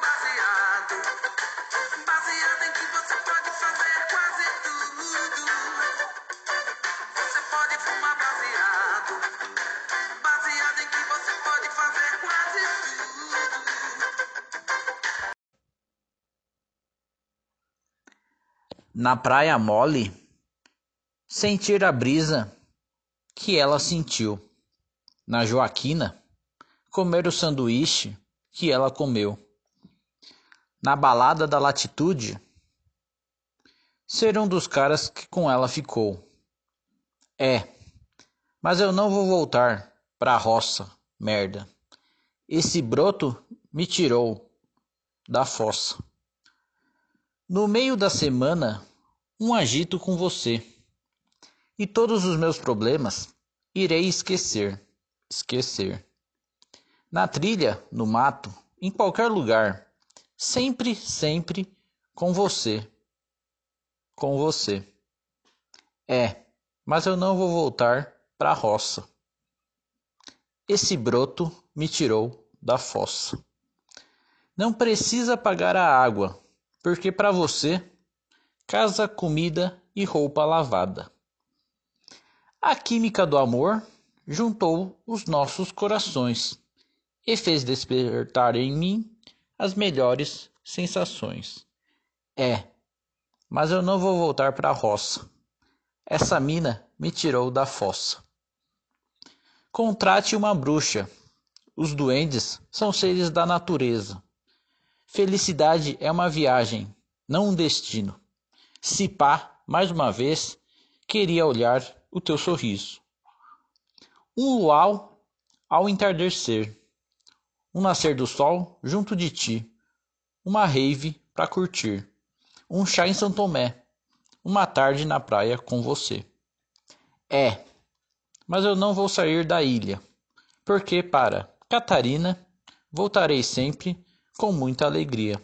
baseado. Baseado em que você pode fazer quase tudo. Você pode fumar baseado. Baseado em que você pode fazer quase tudo. Na praia mole, sentir a brisa que ela sentiu. Na Joaquina, comer o sanduíche que ela comeu. Na balada da latitude, ser um dos caras que com ela ficou. É, mas eu não vou voltar pra roça, merda. Esse broto me tirou da fossa. No meio da semana, um agito com você. E todos os meus problemas irei esquecer, esquecer. Na trilha, no mato, em qualquer lugar, sempre, sempre com você. Com você. É, mas eu não vou voltar para a roça. Esse broto me tirou da fossa. Não precisa pagar a água, porque para você, casa, comida e roupa lavada. A química do amor juntou os nossos corações e fez despertar em mim as melhores sensações. É, mas eu não vou voltar para a roça. Essa mina me tirou da fossa. Contrate uma bruxa. Os duendes são seres da natureza. Felicidade é uma viagem, não um destino. Se pá, mais uma vez, queria olhar o teu sorriso. Um luau ao entardecer um nascer do sol junto de ti, uma rave para curtir, um chá em São Tomé, uma tarde na praia com você. É, mas eu não vou sair da ilha, porque para Catarina voltarei sempre com muita alegria.